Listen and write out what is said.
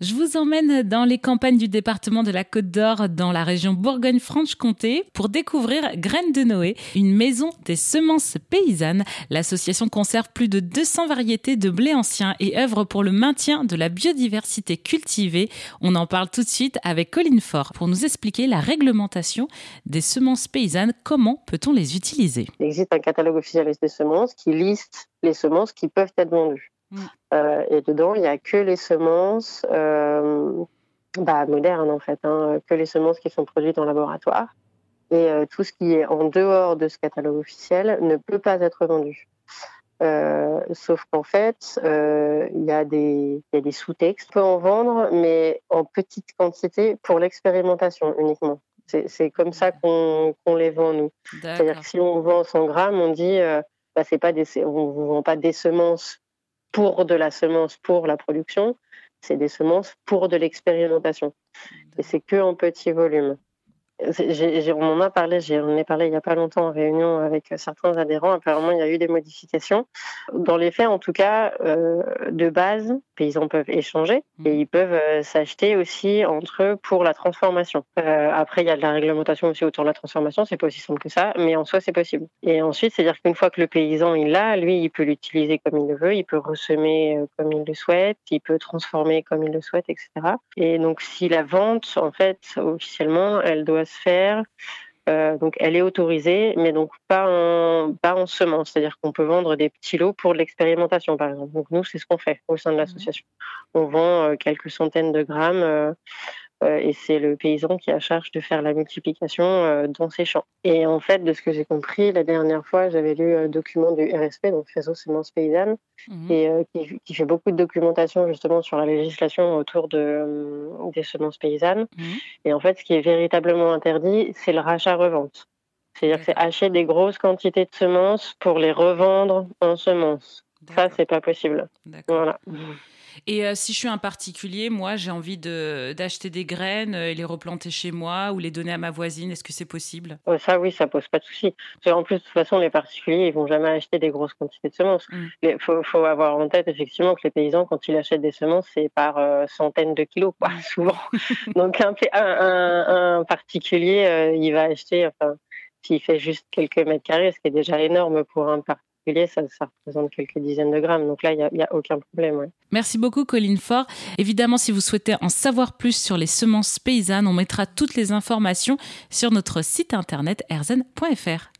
Je vous emmène dans les campagnes du département de la Côte d'Or, dans la région Bourgogne-Franche-Comté, pour découvrir Graines de Noé, une maison des semences paysannes. L'association conserve plus de 200 variétés de blé ancien et œuvre pour le maintien de la biodiversité cultivée. On en parle tout de suite avec Colline Fort pour nous expliquer la réglementation des semences paysannes. Comment peut-on les utiliser? Il existe un catalogue officiel des semences qui liste les semences qui peuvent être vendues. Mm. Euh, et dedans, il n'y a que les semences euh, bah, modernes, en fait, hein, que les semences qui sont produites en laboratoire. Et euh, tout ce qui est en dehors de ce catalogue officiel ne peut pas être vendu. sauf qu'en fait, il y a des, des sous-textes. On peut en vendre, mais en petite quantité pour l'expérimentation uniquement. C'est comme ça qu'on les vend, nous. C'est-à-dire que si on vend 100 grammes, on dit, bah, pas des, on ne vend pas des semences pour de la semence pour la production, c'est des semences pour de l'expérimentation. Et c'est que en petit volume on en a parlé, j'en ai parlé il n'y a pas longtemps en réunion avec certains adhérents. Apparemment, il y a eu des modifications. Dans les faits, en tout cas, euh, de base, les paysans peuvent échanger mmh. et ils peuvent euh, s'acheter aussi entre eux pour la transformation. Euh, après, il y a de la réglementation aussi autour de la transformation. C'est pas aussi simple que ça, mais en soi, c'est possible. Et ensuite, c'est-à-dire qu'une fois que le paysan il l'a, lui, il peut l'utiliser comme il le veut, il peut ressemer comme il le souhaite, il peut transformer comme il le souhaite, etc. Et donc, si la vente, en fait, officiellement, elle doit faire. Euh, donc, elle est autorisée, mais donc pas en, pas en semence. C'est-à-dire qu'on peut vendre des petits lots pour l'expérimentation, par exemple. Donc, nous, c'est ce qu'on fait au sein de mmh. l'association. On vend euh, quelques centaines de grammes euh, et c'est le paysan qui a charge de faire la multiplication euh, dans ses champs. Et en fait, de ce que j'ai compris, la dernière fois, j'avais lu un document du RSP, donc Réseau Semences Paysannes, mhm. et euh, qui, fait beaucoup de documentation justement sur la législation autour de, des semences paysannes. Mhm. Et en fait, ce qui est véritablement interdit, c'est le rachat-revente. C'est-à-dire que c'est acheter des grosses quantités de semences pour les revendre en semences. Ça, c'est pas possible. Voilà. Et euh, si je suis un particulier, moi, j'ai envie d'acheter des graines et les replanter chez moi ou les donner à ma voisine, est-ce que c'est possible? Ça, oui, ça pose pas de souci. En plus, de toute façon, les particuliers, ils vont jamais acheter des grosses quantités de semences. Mm. Il faut, avoir en tête, effectivement, que les paysans, quand ils achètent des semences, c'est par euh, centaines de kilos, quoi, souvent. Donc, un, un, particulier, euh, il va acheter, enfin, s'il fait juste quelques mètres carrés, ce qui est déjà énorme pour un ça, représente quelques dizaines de grammes. Donc là, il n'y a, aucun problème. Merci beaucoup, Colline Fort. Évidemment, si vous souhaitez en savoir plus sur les semences paysannes, on mettra toutes les informations sur notre site internet erzen.fr.